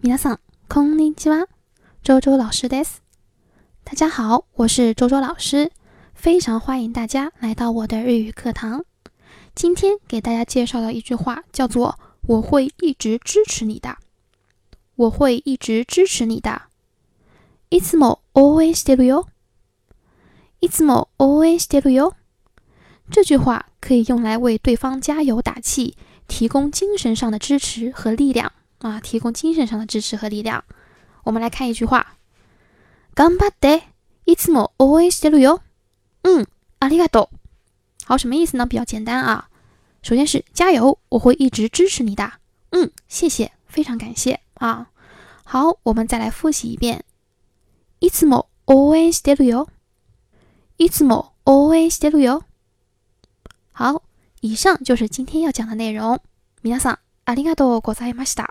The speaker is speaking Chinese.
米拉桑，空尼コニ周周老师的大家好，我是周周老师，非常欢迎大家来到我的日语课堂。今天给大家介绍的一句话叫做“我会一直支持你的”，我会一直支持你的。いつも応援してるよ、いつも応援してるよ。这句话可以用来为对方加油打气，提供精神上的支持和力量。啊，提供精神上的支持和力量。我们来看一句话，頑張って！いつも a l y s してるよ。嗯，ありがとう。好，什么意思呢？比较简单啊。首先是加油，我会一直支持你的。嗯，谢谢，非常感谢啊。好，我们再来复习一遍，いつも a l y s してるよ。いつも a l y s してるよ。好，以上就是今天要讲的内容，皆さんありがとうございました。